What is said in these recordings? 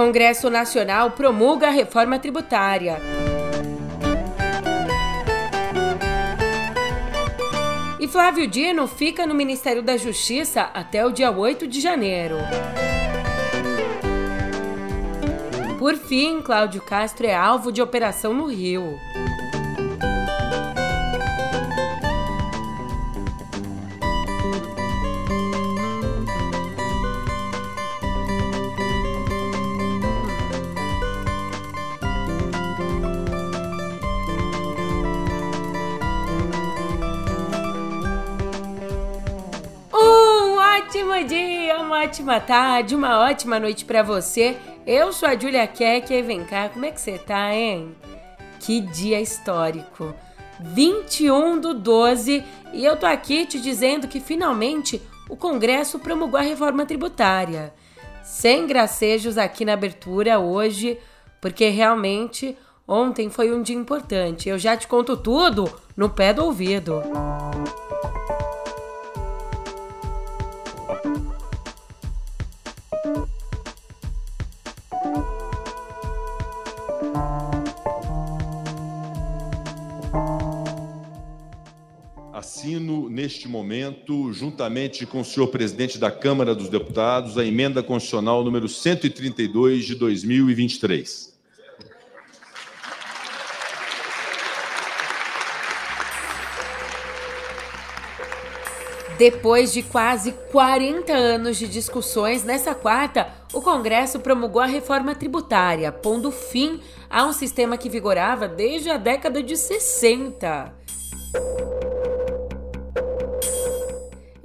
Congresso Nacional promulga a reforma tributária. E Flávio Dino fica no Ministério da Justiça até o dia 8 de janeiro. Por fim, Cláudio Castro é alvo de operação no Rio. Ótimo dia, uma ótima tarde, uma ótima noite para você. Eu sou a Julia Keck e vem cá, como é que você tá, hein? Que dia histórico. 21 do 12 e eu tô aqui te dizendo que finalmente o Congresso promulgou a reforma tributária. Sem gracejos aqui na abertura hoje, porque realmente ontem foi um dia importante. Eu já te conto tudo no pé do ouvido. Assino neste momento, juntamente com o senhor presidente da Câmara dos Deputados, a emenda constitucional número 132 de 2023. Depois de quase 40 anos de discussões, nessa quarta, o Congresso promulgou a reforma tributária, pondo fim a um sistema que vigorava desde a década de 60.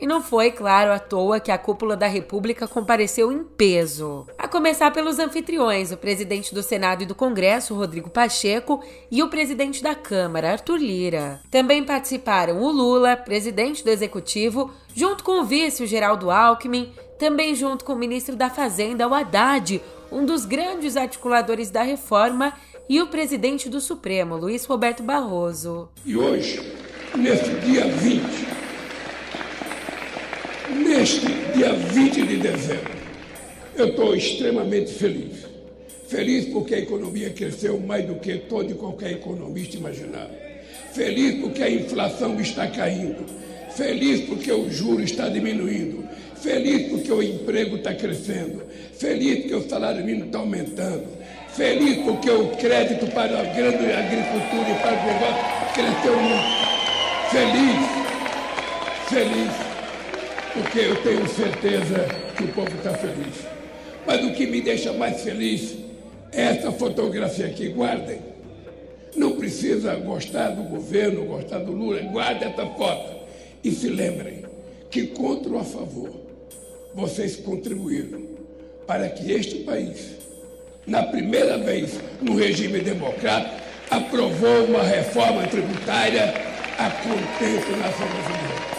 E não foi, claro, à toa que a cúpula da República compareceu em peso. A começar pelos anfitriões, o presidente do Senado e do Congresso, Rodrigo Pacheco, e o presidente da Câmara, Arthur Lira. Também participaram o Lula, presidente do Executivo, junto com o vice, o Geraldo Alckmin, também junto com o ministro da Fazenda, o Haddad, um dos grandes articuladores da reforma, e o presidente do Supremo, Luiz Roberto Barroso. E hoje, nesse dia 20, Neste dia 20 de dezembro, eu estou extremamente feliz. Feliz porque a economia cresceu mais do que todo e qualquer economista imaginava. Feliz porque a inflação está caindo. Feliz porque o juro está diminuindo. Feliz porque o emprego está crescendo. Feliz porque o salário mínimo está aumentando. Feliz porque o crédito para a grande agricultura e para o negócio cresceu muito. Feliz, feliz porque eu tenho certeza que o povo está feliz. Mas o que me deixa mais feliz é essa fotografia aqui. Guardem. Não precisa gostar do governo, gostar do Lula. Guardem essa foto. E se lembrem que, contra ou a favor, vocês contribuíram para que este país, na primeira vez no regime democrático, aprovou uma reforma tributária a contento nação brasileira.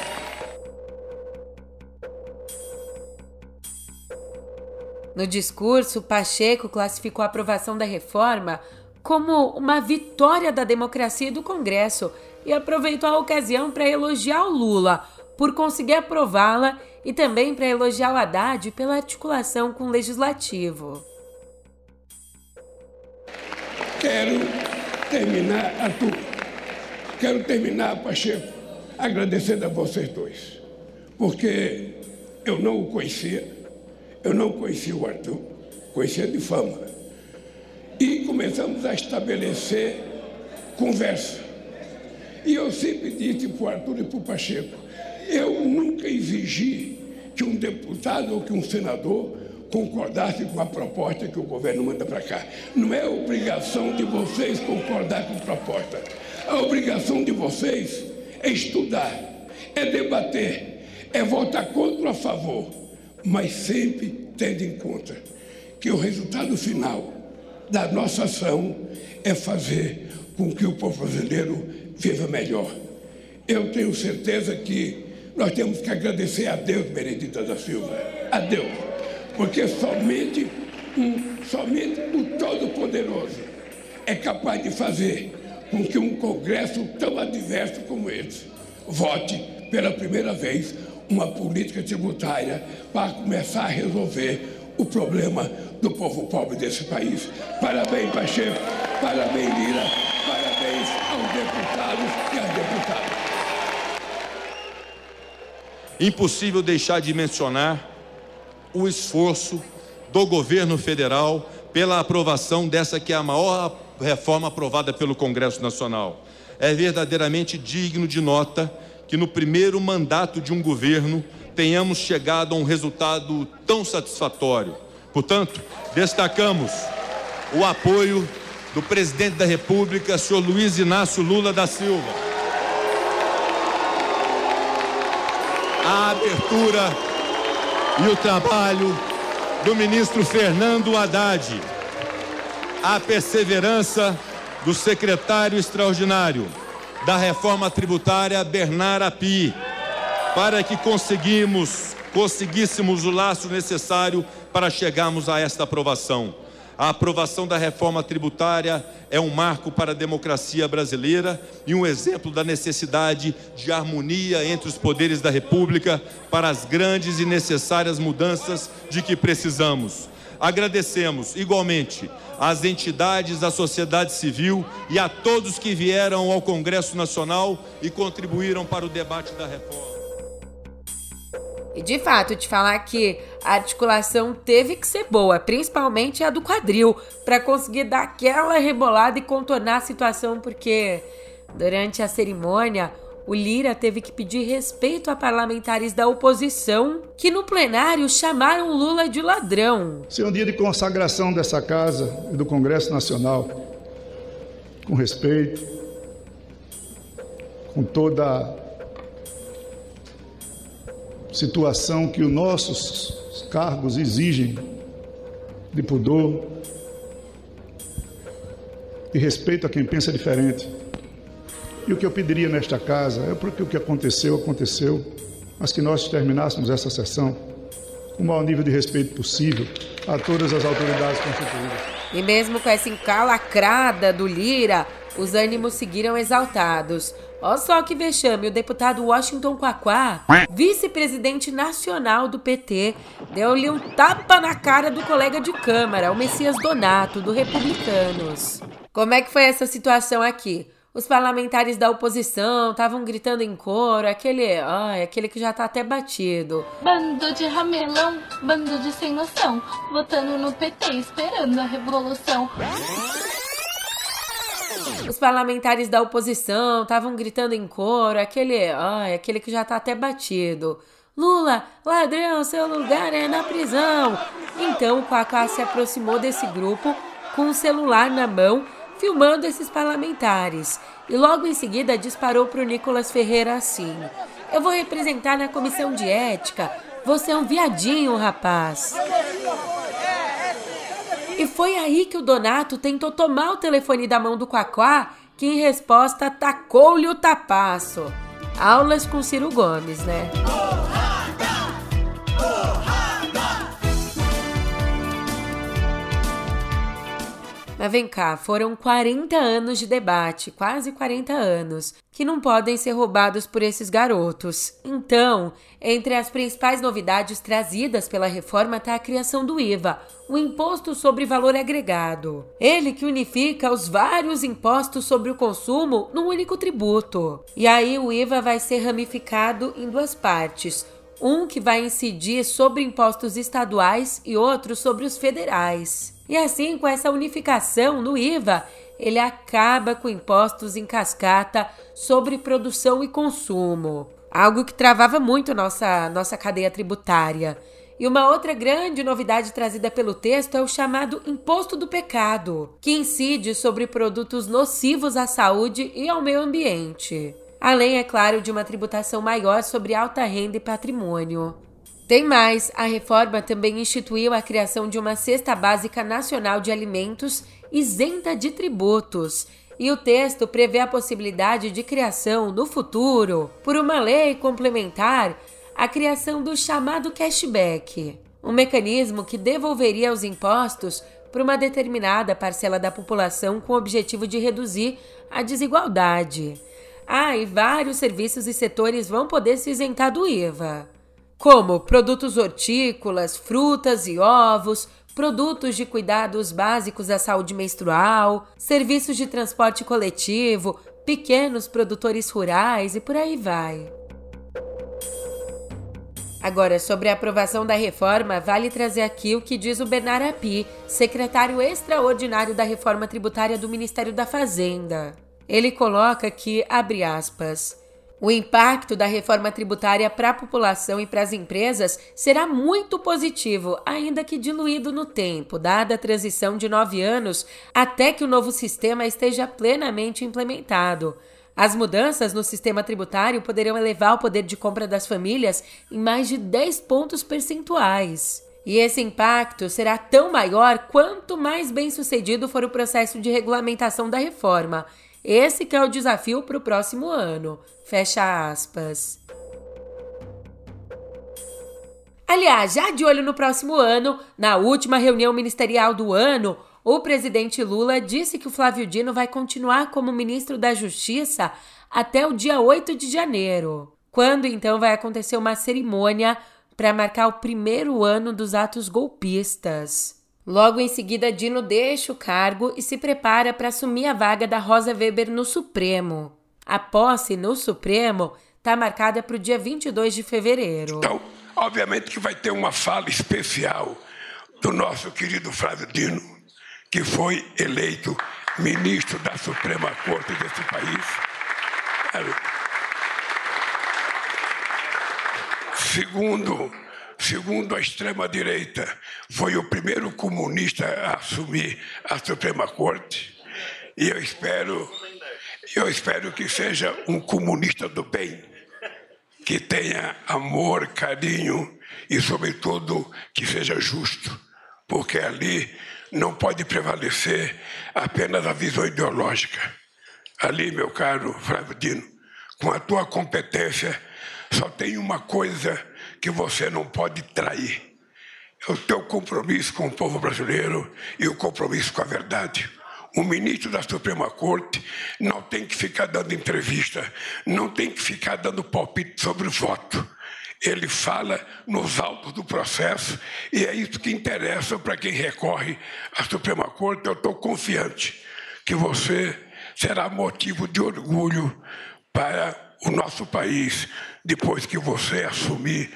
No discurso, Pacheco classificou a aprovação da reforma como uma vitória da democracia e do Congresso e aproveitou a ocasião para elogiar o Lula por conseguir aprová-la e também para elogiar o Haddad pela articulação com o legislativo. Quero terminar, Arthur, quero terminar, Pacheco, agradecendo a vocês dois, porque eu não o conhecia eu não conhecia o Arthur, conhecia de fama. E começamos a estabelecer conversa. E eu sempre disse para o Arthur e para o Pacheco, eu nunca exigi que um deputado ou que um senador concordasse com a proposta que o governo manda para cá. Não é obrigação de vocês concordar com a proposta. A obrigação de vocês é estudar, é debater, é votar contra ou a favor mas sempre tendo em conta que o resultado final da nossa ação é fazer com que o povo brasileiro viva melhor. Eu tenho certeza que nós temos que agradecer a Deus, Benedita da Silva, a Deus, porque somente um, somente o Todo-Poderoso é capaz de fazer com que um Congresso tão adverso como esse vote pela primeira vez uma política tributária para começar a resolver o problema do povo pobre desse país. Parabéns, Pacheco, parabéns, Lira, parabéns aos deputados e às deputadas. Impossível deixar de mencionar o esforço do governo federal pela aprovação dessa que é a maior reforma aprovada pelo Congresso Nacional. É verdadeiramente digno de nota que no primeiro mandato de um governo tenhamos chegado a um resultado tão satisfatório. Portanto, destacamos o apoio do presidente da República, senhor Luiz Inácio Lula da Silva. A abertura e o trabalho do ministro Fernando Haddad. A perseverança do secretário extraordinário da reforma tributária Bernard Api, para que conseguimos, conseguíssemos o laço necessário para chegarmos a esta aprovação. A aprovação da reforma tributária é um marco para a democracia brasileira e um exemplo da necessidade de harmonia entre os poderes da República para as grandes e necessárias mudanças de que precisamos. Agradecemos igualmente às entidades da sociedade civil e a todos que vieram ao Congresso Nacional e contribuíram para o debate da reforma. E de fato, te falar que a articulação teve que ser boa, principalmente a do quadril, para conseguir dar aquela rebolada e contornar a situação, porque durante a cerimônia o Lira teve que pedir respeito a parlamentares da oposição que no plenário chamaram Lula de ladrão. É um dia de consagração dessa casa e do Congresso Nacional, com respeito, com toda a situação que os nossos cargos exigem de pudor, de respeito a quem pensa diferente. E o que eu pediria nesta casa é porque o que aconteceu, aconteceu, mas que nós terminássemos essa sessão com o maior nível de respeito possível a todas as autoridades constituídas. E mesmo com essa encalacrada do Lira, os ânimos seguiram exaltados. Olha só que vexame, o deputado Washington Quaquá, vice-presidente nacional do PT, deu-lhe um tapa na cara do colega de Câmara, o Messias Donato, do Republicanos. Como é que foi essa situação aqui? Os parlamentares da oposição estavam gritando em coro, aquele, ai, aquele que já tá até batido. Bando de ramelão, bando de sem noção, votando no PT, esperando a revolução. Os parlamentares da oposição estavam gritando em coro, aquele, ai, aquele que já tá até batido. Lula, ladrão, seu lugar é na prisão. Então o Kaká se aproximou desse grupo com o celular na mão filmando esses parlamentares e logo em seguida disparou para o Nicolas Ferreira assim: Eu vou representar na comissão de ética. Você é um viadinho, rapaz. E foi aí que o Donato tentou tomar o telefone da mão do Quaquá, que em resposta tacou-lhe o tapaço. Aulas com Ciro Gomes, né? Mas vem cá, foram 40 anos de debate, quase 40 anos, que não podem ser roubados por esses garotos. Então, entre as principais novidades trazidas pela reforma está a criação do IVA, o Imposto sobre Valor Agregado. Ele que unifica os vários impostos sobre o consumo num único tributo. E aí o IVA vai ser ramificado em duas partes um que vai incidir sobre impostos estaduais e outro sobre os federais. E assim, com essa unificação no IVA, ele acaba com impostos em cascata sobre produção e consumo, algo que travava muito nossa, nossa cadeia tributária. E uma outra grande novidade trazida pelo texto é o chamado Imposto do Pecado, que incide sobre produtos nocivos à saúde e ao meio ambiente. Além, é claro, de uma tributação maior sobre alta renda e patrimônio. Tem mais, a reforma também instituiu a criação de uma cesta básica nacional de alimentos isenta de tributos. E o texto prevê a possibilidade de criação, no futuro, por uma lei complementar, a criação do chamado cashback, um mecanismo que devolveria os impostos para uma determinada parcela da população com o objetivo de reduzir a desigualdade. Ah, e vários serviços e setores vão poder se isentar do IVA. Como produtos hortícolas, frutas e ovos, produtos de cuidados básicos da saúde menstrual, serviços de transporte coletivo, pequenos produtores rurais e por aí vai. Agora, sobre a aprovação da reforma, vale trazer aqui o que diz o Bernard Api, secretário extraordinário da reforma tributária do Ministério da Fazenda. Ele coloca que, abre aspas, o impacto da reforma tributária para a população e para as empresas será muito positivo, ainda que diluído no tempo, dada a transição de nove anos até que o novo sistema esteja plenamente implementado. As mudanças no sistema tributário poderão elevar o poder de compra das famílias em mais de 10 pontos percentuais. E esse impacto será tão maior quanto mais bem sucedido for o processo de regulamentação da reforma. Esse que é o desafio para o próximo ano. Fecha aspas. Aliás, já de olho no próximo ano, na última reunião ministerial do ano, o presidente Lula disse que o Flávio Dino vai continuar como ministro da Justiça até o dia 8 de janeiro, quando então vai acontecer uma cerimônia para marcar o primeiro ano dos atos golpistas. Logo em seguida, Dino deixa o cargo e se prepara para assumir a vaga da Rosa Weber no Supremo. A posse no Supremo está marcada para o dia 22 de fevereiro. Então, obviamente que vai ter uma fala especial do nosso querido Flávio Dino, que foi eleito ministro da Suprema Corte desse país. Segundo, segundo a extrema-direita, foi o primeiro comunista a assumir a Suprema Corte. E eu espero, eu espero que seja um comunista do bem, que tenha amor, carinho e, sobretudo, que seja justo, porque ali não pode prevalecer apenas a visão ideológica. Ali, meu caro Flávio Dino, com a tua competência, só tem uma coisa que você não pode trair: é o teu compromisso com o povo brasileiro e o compromisso com a verdade. O ministro da Suprema Corte não tem que ficar dando entrevista, não tem que ficar dando palpite sobre o voto ele fala nos autos do processo e é isso que interessa para quem recorre à Suprema Corte. Eu estou confiante que você será motivo de orgulho para o nosso país depois que você assumir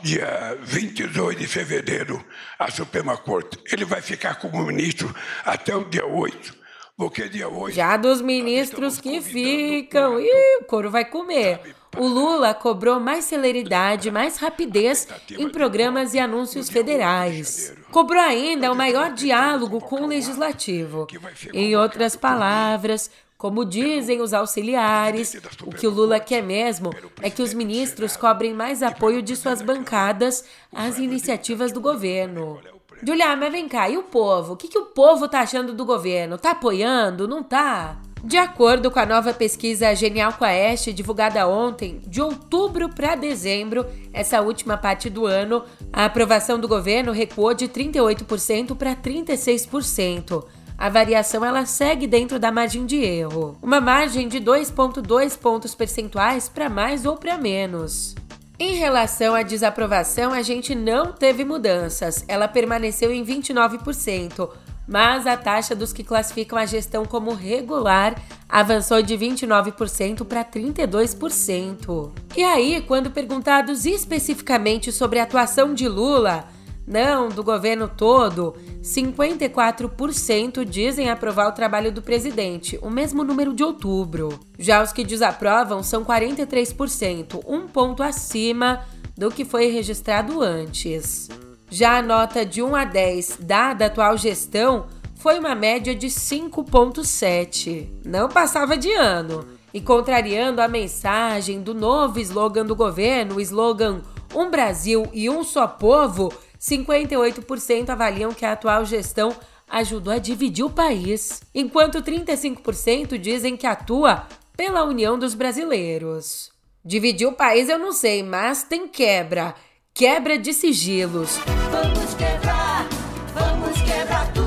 dia 22 de fevereiro a Suprema Corte. Ele vai ficar como ministro até o dia 8. Porque dia 8. Já dos ministros que ficam. Ih, o couro vai comer. O Lula cobrou mais celeridade, mais rapidez em programas e anúncios federais. Cobrou ainda o maior diálogo com o legislativo. Em outras palavras, como dizem os auxiliares, o que o Lula quer mesmo é que os ministros cobrem mais apoio de suas bancadas às iniciativas do governo. Julia, mas vem cá, e o povo? O que, que o povo tá achando do governo? Tá apoiando? Não tá? De acordo com a nova pesquisa Genial Quest, divulgada ontem, de outubro para dezembro, essa última parte do ano, a aprovação do governo recuou de 38% para 36%. A variação ela segue dentro da margem de erro, uma margem de 2,2 pontos percentuais para mais ou para menos. Em relação à desaprovação, a gente não teve mudanças, ela permaneceu em 29%, mas a taxa dos que classificam a gestão como regular avançou de 29% para 32%. E aí, quando perguntados especificamente sobre a atuação de Lula, não do governo todo, 54% dizem aprovar o trabalho do presidente, o mesmo número de outubro. Já os que desaprovam são 43%, um ponto acima do que foi registrado antes. Já a nota de 1 a 10 dada atual gestão foi uma média de 5,7. Não passava de ano. E contrariando a mensagem do novo slogan do governo, o slogan Um Brasil e um só povo, 58% avaliam que a atual gestão ajudou a dividir o país, enquanto 35% dizem que atua pela união dos brasileiros. Dividir o país eu não sei, mas tem quebra quebra de sigilos. Vamos quebrar, vamos quebrar tudo.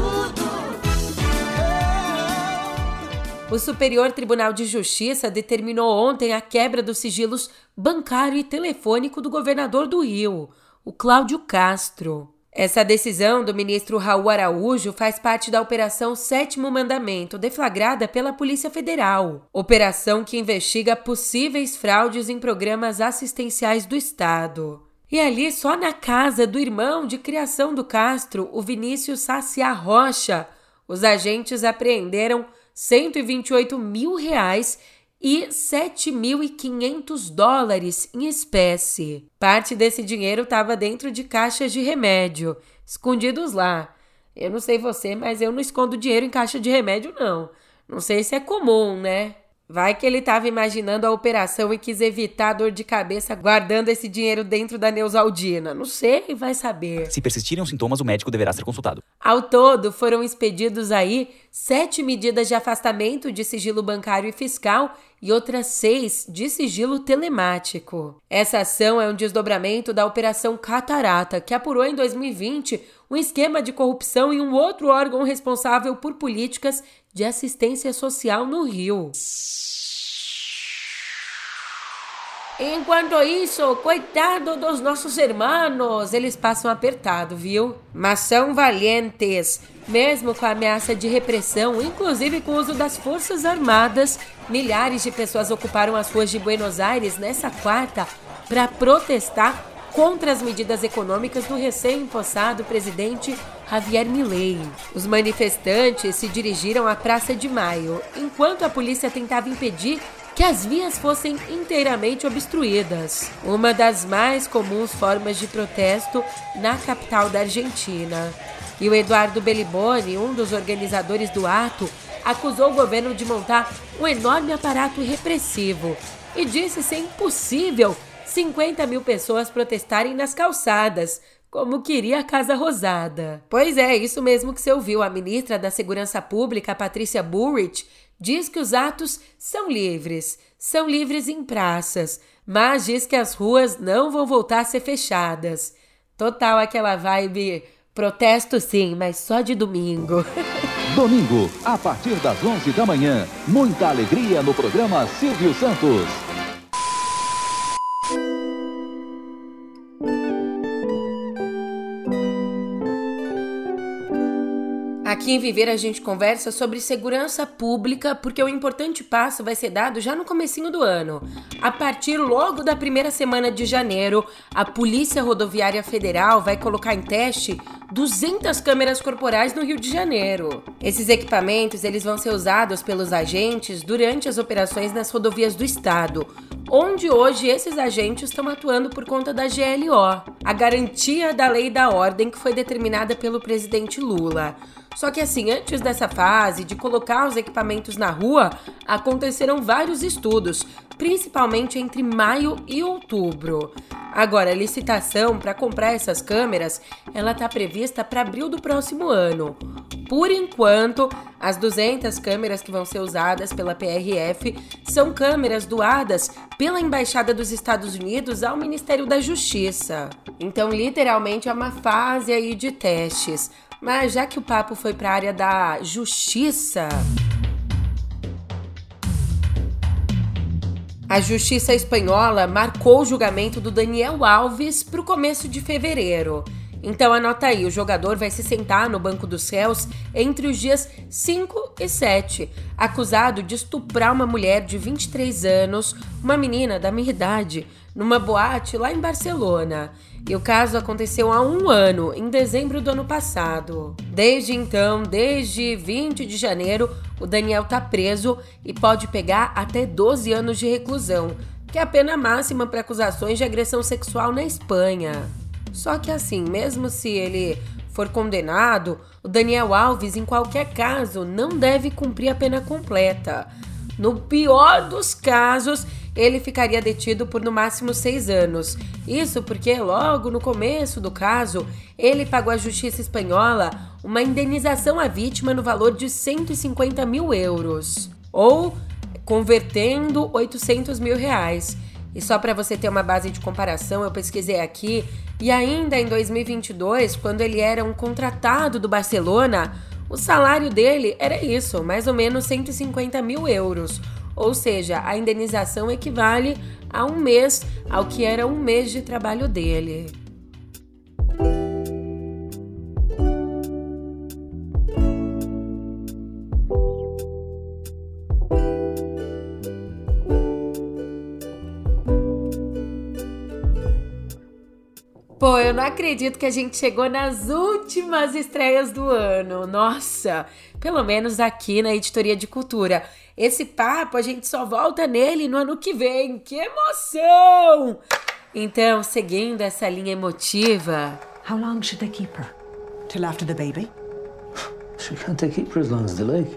O Superior Tribunal de Justiça determinou ontem a quebra dos sigilos bancário e telefônico do governador do Rio, o Cláudio Castro. Essa decisão do ministro Raul Araújo faz parte da Operação Sétimo Mandamento, deflagrada pela Polícia Federal. Operação que investiga possíveis fraudes em programas assistenciais do Estado. E ali, só na casa do irmão de criação do Castro, o Vinícius Saciá Rocha, os agentes apreenderam 128 mil reais e 7.500 dólares em espécie. Parte desse dinheiro estava dentro de caixas de remédio, escondidos lá. Eu não sei você, mas eu não escondo dinheiro em caixa de remédio, não. Não sei se é comum, né? Vai que ele estava imaginando a operação e quis evitar a dor de cabeça guardando esse dinheiro dentro da Neusaldina. Não sei, vai saber. Se persistirem os sintomas, o médico deverá ser consultado. Ao todo, foram expedidos aí sete medidas de afastamento de sigilo bancário e fiscal e outras seis de sigilo telemático. Essa ação é um desdobramento da Operação Catarata, que apurou em 2020 um esquema de corrupção em um outro órgão responsável por políticas de assistência social no Rio. Enquanto isso, coitado dos nossos irmãos, eles passam apertado, viu? Mas são valentes, mesmo com a ameaça de repressão, inclusive com o uso das Forças Armadas. Milhares de pessoas ocuparam as ruas de Buenos Aires nessa quarta para protestar contra as medidas econômicas do recém-impossado presidente Javier Milei. Os manifestantes se dirigiram à Praça de Maio, enquanto a polícia tentava impedir que as vias fossem inteiramente obstruídas, uma das mais comuns formas de protesto na capital da Argentina. E o Eduardo Belliboni, um dos organizadores do ato, acusou o governo de montar um enorme aparato repressivo e disse ser impossível 50 mil pessoas protestarem nas calçadas, como queria a Casa Rosada. Pois é, isso mesmo que você ouviu. A ministra da Segurança Pública, Patrícia Burrich, diz que os atos são livres, são livres em praças, mas diz que as ruas não vão voltar a ser fechadas. Total aquela vibe protesto sim, mas só de domingo. Domingo, a partir das 11 da manhã, muita alegria no programa Silvio Santos. Aqui em Viver a gente conversa sobre segurança pública, porque o importante passo vai ser dado já no comecinho do ano. A partir logo da primeira semana de janeiro, a Polícia Rodoviária Federal vai colocar em teste 200 câmeras corporais no Rio de Janeiro. Esses equipamentos eles vão ser usados pelos agentes durante as operações nas rodovias do estado, onde hoje esses agentes estão atuando por conta da GLO, a garantia da lei da ordem que foi determinada pelo presidente Lula. Só que assim, antes dessa fase de colocar os equipamentos na rua, aconteceram vários estudos, principalmente entre maio e outubro. Agora, a licitação para comprar essas câmeras, ela está prevista para abril do próximo ano. Por enquanto, as 200 câmeras que vão ser usadas pela PRF são câmeras doadas pela Embaixada dos Estados Unidos ao Ministério da Justiça. Então, literalmente é uma fase aí de testes. Mas já que o papo foi para a área da justiça, a justiça espanhola marcou o julgamento do Daniel Alves para o começo de fevereiro. Então anota aí, o jogador vai se sentar no banco dos réus entre os dias 5 e 7, acusado de estuprar uma mulher de 23 anos, uma menina da minha idade, numa boate lá em Barcelona. E o caso aconteceu há um ano, em dezembro do ano passado. Desde então, desde 20 de janeiro, o Daniel tá preso e pode pegar até 12 anos de reclusão, que é a pena máxima para acusações de agressão sexual na Espanha. Só que assim, mesmo se ele for condenado, o Daniel Alves, em qualquer caso, não deve cumprir a pena completa. No pior dos casos, ele ficaria detido por no máximo seis anos. Isso porque, logo no começo do caso, ele pagou à justiça espanhola uma indenização à vítima no valor de 150 mil euros, ou convertendo 800 mil reais. E só para você ter uma base de comparação, eu pesquisei aqui, e ainda em 2022, quando ele era um contratado do Barcelona, O salário dele era isso, mais ou menos 150 mil euros. Ou seja, a indenização equivale a um mês, ao que era um mês de trabalho dele. Acredito que a gente chegou nas últimas estreias do ano. Nossa, pelo menos aqui na Editoria de Cultura. Esse papo a gente só volta nele no ano que vem. Que emoção! Então, seguindo essa linha emotiva. How long should they keep her? Till after the baby? She can't take keep her as long as they like.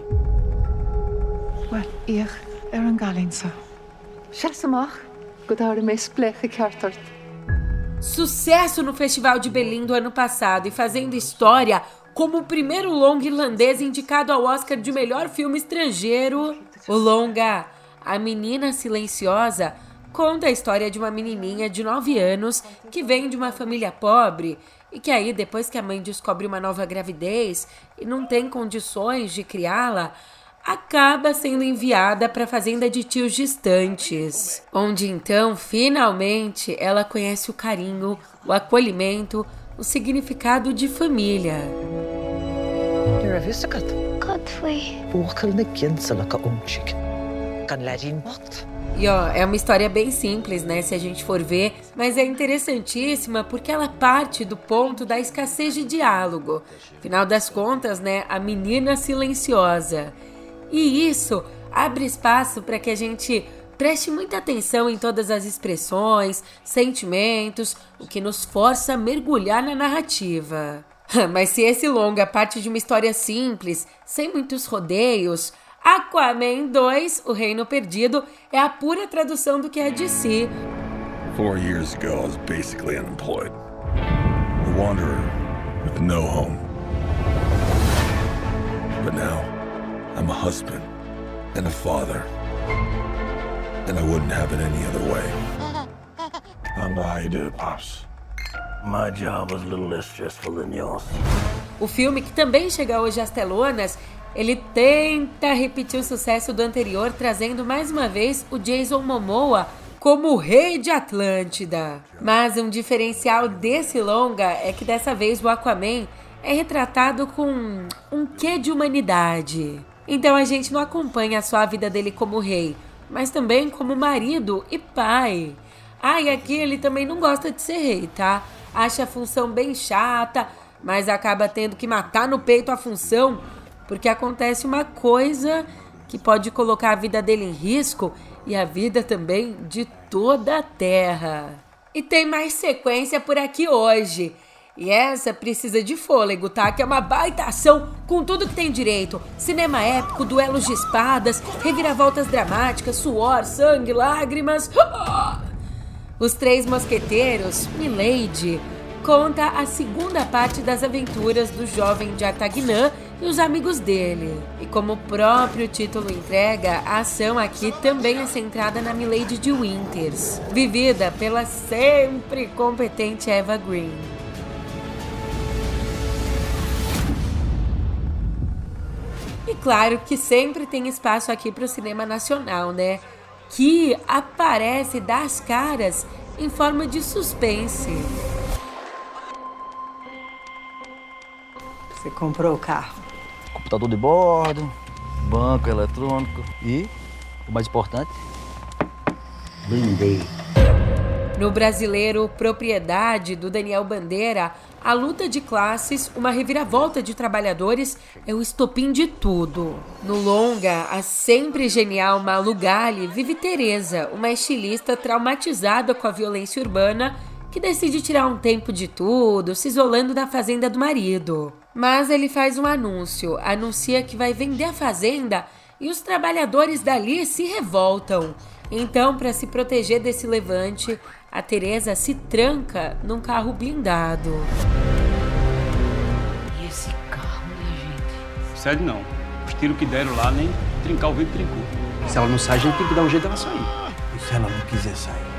Well, ich er an galinsa. Chasamach, godar me spleche cartort. Sucesso no Festival de Berlim do ano passado e fazendo história como o primeiro longa irlandês indicado ao Oscar de melhor filme estrangeiro. O longa A Menina Silenciosa conta a história de uma menininha de 9 anos que vem de uma família pobre e que aí, depois que a mãe descobre uma nova gravidez e não tem condições de criá-la, acaba sendo enviada para a fazenda de tios distantes, onde então, finalmente, ela conhece o carinho, o acolhimento, o significado de família. E ó, é uma história bem simples, né, se a gente for ver, mas é interessantíssima porque ela parte do ponto da escassez de diálogo. Afinal das contas, né, a menina silenciosa. E isso abre espaço para que a gente preste muita atenção em todas as expressões, sentimentos, o que nos força a mergulhar na narrativa. Mas se esse longa parte de uma história simples, sem muitos rodeios, Aquaman 2, O Reino Perdido, é a pura tradução do que é de si. Four years ago, I was basically unemployed. A wanderer with no home. But now, I'm a husband and a father. And I wouldn't have it any other way. I know how you do it, Pops. My job was a little less stressful than yours. O filme, que também chega hoje às telonas, ele tenta repetir o sucesso do anterior, trazendo mais uma vez o Jason Momoa como o rei de Atlântida. Mas um diferencial desse longa é que dessa vez o Aquaman é retratado com um quê de humanidade. Então a gente não acompanha só a vida dele como rei, mas também como marido e pai. Ah, e aqui ele também não gosta de ser rei, tá? Acha a função bem chata, mas acaba tendo que matar no peito a função, porque acontece uma coisa que pode colocar a vida dele em risco e a vida também de toda a Terra. E tem mais sequência por aqui hoje. E essa precisa de fôlego, tá? Que é uma baita ação com tudo que tem direito: cinema épico, duelos de espadas, reviravoltas dramáticas, suor, sangue, lágrimas. Os Três Mosqueteiros, Milady, conta a segunda parte das aventuras do jovem D'Artagnan e os amigos dele. E como o próprio título entrega, a ação aqui também é centrada na Milady de Winters, vivida pela sempre competente Eva Green. Claro que sempre tem espaço aqui para o cinema nacional, né? Que aparece das caras em forma de suspense. Você comprou o carro? Computador de bordo, banco eletrônico e, o mais importante, blindei. No brasileiro Propriedade, do Daniel Bandeira, a luta de classes, uma reviravolta de trabalhadores, é o estopim de tudo. No longa, a sempre genial Malu Gali vive Teresa, uma estilista traumatizada com a violência urbana que decide tirar um tempo de tudo, se isolando da fazenda do marido. Mas ele faz um anúncio, anuncia que vai vender a fazenda e os trabalhadores dali se revoltam. Então, para se proteger desse levante, a Teresa se tranca num carro blindado. E esse carro, minha gente? Sério não. Os tiros que deram lá nem trincar o vidro trincou. Se ela não sai, a gente tem que dar um jeito dela sair. E se ela não quiser sair?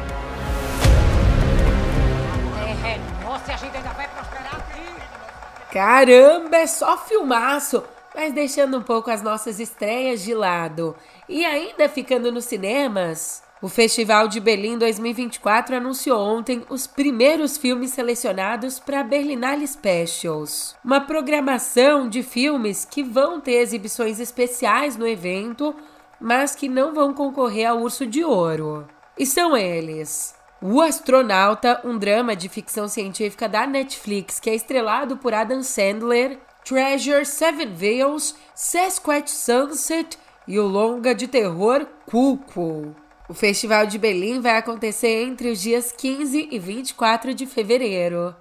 Caramba, é só filmaço! Mas deixando um pouco as nossas estreias de lado e ainda ficando nos cinemas, o Festival de Berlim 2024 anunciou ontem os primeiros filmes selecionados para a Berlinale Specials, uma programação de filmes que vão ter exibições especiais no evento, mas que não vão concorrer ao Urso de Ouro. E são eles: O Astronauta, um drama de ficção científica da Netflix que é estrelado por Adam Sandler, Treasure Seven Veils, Sasquatch Sunset e o longa de terror Cuco. O Festival de Berlim vai acontecer entre os dias 15 e 24 de fevereiro.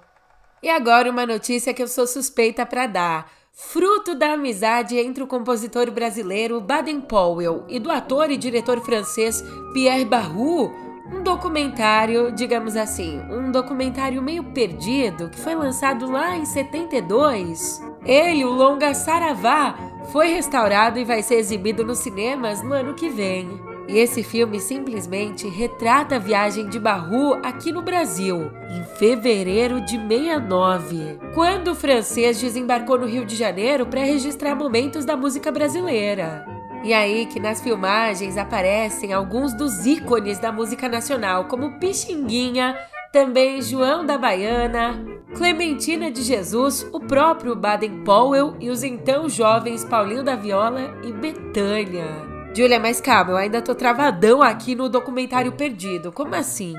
E agora uma notícia que eu sou suspeita para dar. Fruto da amizade entre o compositor brasileiro Baden Powell e do ator e diretor francês Pierre Barrou, um documentário, digamos assim, um documentário meio perdido que foi lançado lá em 72. Ele, o longa Saravá, foi restaurado e vai ser exibido nos cinemas no ano que vem. E esse filme simplesmente retrata a viagem de Barru aqui no Brasil, em fevereiro de 69, quando o francês desembarcou no Rio de Janeiro para registrar momentos da música brasileira. E aí que nas filmagens aparecem alguns dos ícones da música nacional, como Pixinguinha, também João da Baiana, Clementina de Jesus, o próprio Baden Powell e os então jovens Paulinho da Viola e Betânia. Julia, mas calma, eu ainda tô travadão aqui no documentário perdido. Como assim?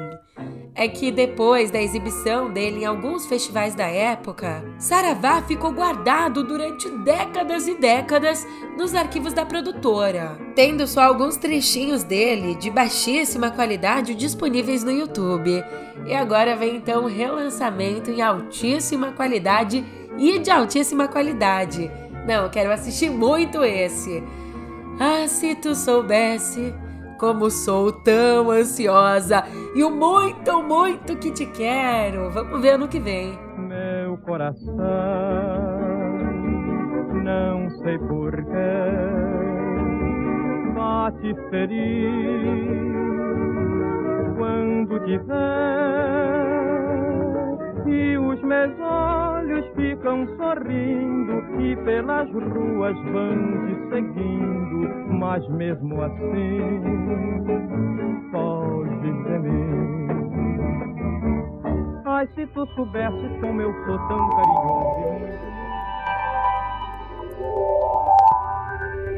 É que depois da exibição dele em alguns festivais da época, Saravá ficou guardado durante décadas e décadas nos arquivos da produtora, tendo só alguns trechinhos dele de baixíssima qualidade disponíveis no YouTube. E agora vem então o relançamento em altíssima qualidade e de altíssima qualidade. Não, eu quero assistir muito esse. Ah, se tu soubesse como sou tão ansiosa e o muito, muito que te quero. Vamos ver ano que vem. Meu coração, não sei porquê, bate feliz quando te vê e os meus olhos ficam sorrindo e pelas ruas vão te seguindo, mas mesmo assim foges de mim. Ai, se tu soubesses como eu sou tão carinhoso.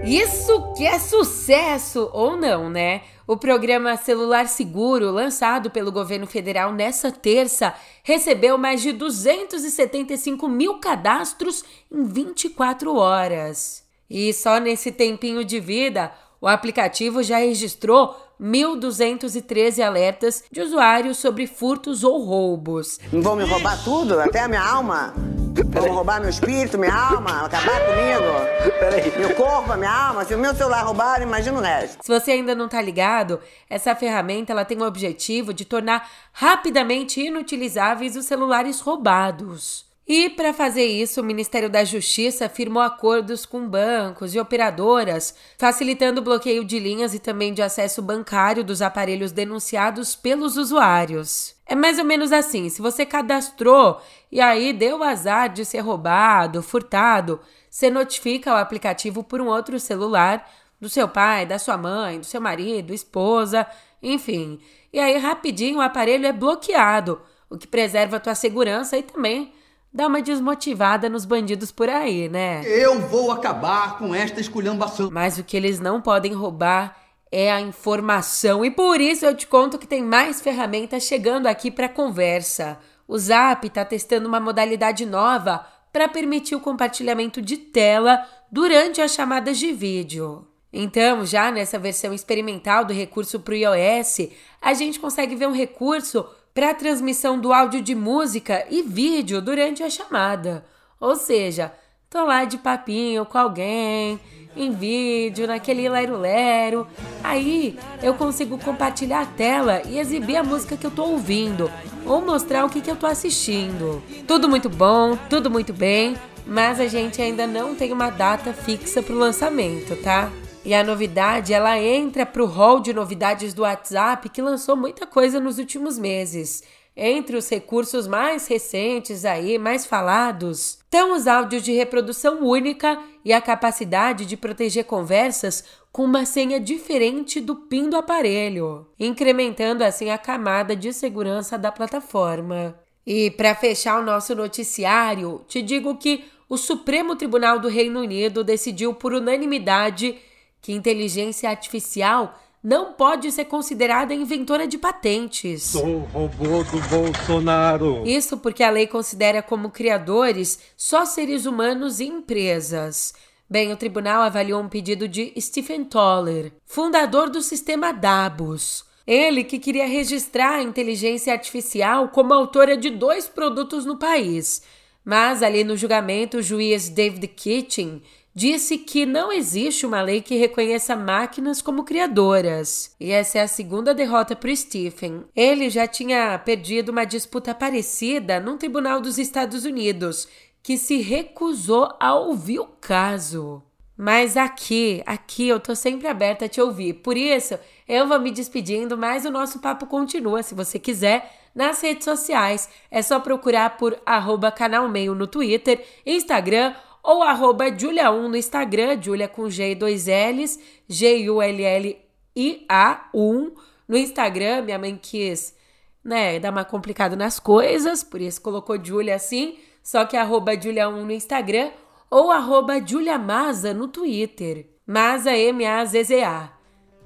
Isso que é sucesso! Ou não, né? O programa Celular Seguro, lançado pelo governo federal nessa terça, recebeu mais de 275 mil cadastros em 24 horas. E só nesse tempinho de vida, o aplicativo já registrou 1.213 alertas de usuários sobre furtos ou roubos. Vão me roubar tudo, até a minha alma? Vão roubar meu espírito, minha alma, acabar comigo? Peraí. Meu corpo, minha alma. Se o meu celular roubar, imagina o resto. Se você ainda não tá ligado, essa ferramenta ela tem o objetivo de tornar rapidamente inutilizáveis os celulares roubados. E para fazer isso, o Ministério da Justiça firmou acordos com bancos e operadoras, facilitando o bloqueio de linhas e também de acesso bancário dos aparelhos denunciados pelos usuários. É mais ou menos assim: se você cadastrou e aí deu azar de ser roubado, furtado, você notifica o aplicativo por um outro celular do seu pai, da sua mãe, do seu marido, esposa, enfim. E aí rapidinho o aparelho é bloqueado, o que preserva a tua segurança e também dá uma desmotivada nos bandidos por aí, né? Eu vou acabar com esta esculhambação. Mas o que eles não podem roubar é a informação. E por isso eu te conto que tem mais ferramentas chegando aqui para conversa. O Zap está testando uma modalidade nova para permitir o compartilhamento de tela durante as chamadas de vídeo. Então, já nessa versão experimental do recurso para o iOS, a gente consegue ver um recurso para a transmissão do áudio de música e vídeo durante a chamada. Ou seja, tô lá de papinho com alguém, em vídeo, naquele lero-lero. Aí eu consigo compartilhar a tela e exibir a música que eu tô ouvindo, ou mostrar o que, que eu tô assistindo. Tudo muito bom, tudo muito bem, mas a gente ainda não tem uma data fixa para o lançamento, tá? E a novidade, ela entra para o hall de novidades do WhatsApp, que lançou muita coisa nos últimos meses. Entre os recursos mais recentes aí, mais falados, estão os áudios de reprodução única e a capacidade de proteger conversas com uma senha diferente do PIN do aparelho, incrementando assim a camada de segurança da plataforma. E para fechar o nosso noticiário, te digo que o Supremo Tribunal do Reino Unido decidiu por unanimidade que inteligência artificial não pode ser considerada inventora de patentes. Sou o robô do Bolsonaro. Isso porque a lei considera como criadores só seres humanos e empresas. Bem, o tribunal avaliou um pedido de Stephen Toller, fundador do sistema Dabus. Ele que queria registrar a inteligência artificial como autora de dois produtos no país. Mas ali no julgamento, o juiz David Kitchen disse que não existe uma lei que reconheça máquinas como criadoras. E essa é a segunda derrota para Stephen. Ele já tinha perdido uma disputa parecida num tribunal dos Estados Unidos, que se recusou a ouvir o caso. Mas aqui, aqui eu tô sempre aberta a te ouvir. Por isso, eu vou me despedindo, mas o nosso papo continua, se você quiser, nas redes sociais. É só procurar por arroba canal meio no Twitter, Instagram ou arroba Julia1 no Instagram, Julia com G e dois L's, G-U-L-L-I-A-1 no Instagram. Minha mãe quis, né, dar uma complicada nas coisas, por isso colocou Julia assim, só que arroba Julia1 no Instagram ou arroba Julia Maza no Twitter. Maza M-A-Z-Z-A.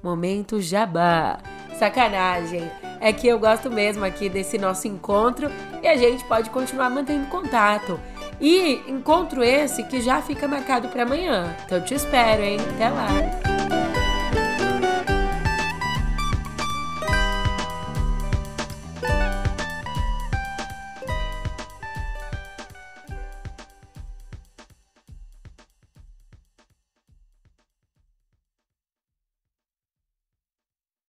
Momento jabá. Sacanagem. É que eu gosto mesmo aqui desse nosso encontro e a gente pode continuar mantendo contato. E encontro esse que já fica marcado para amanhã. Então te espero, hein? Até lá.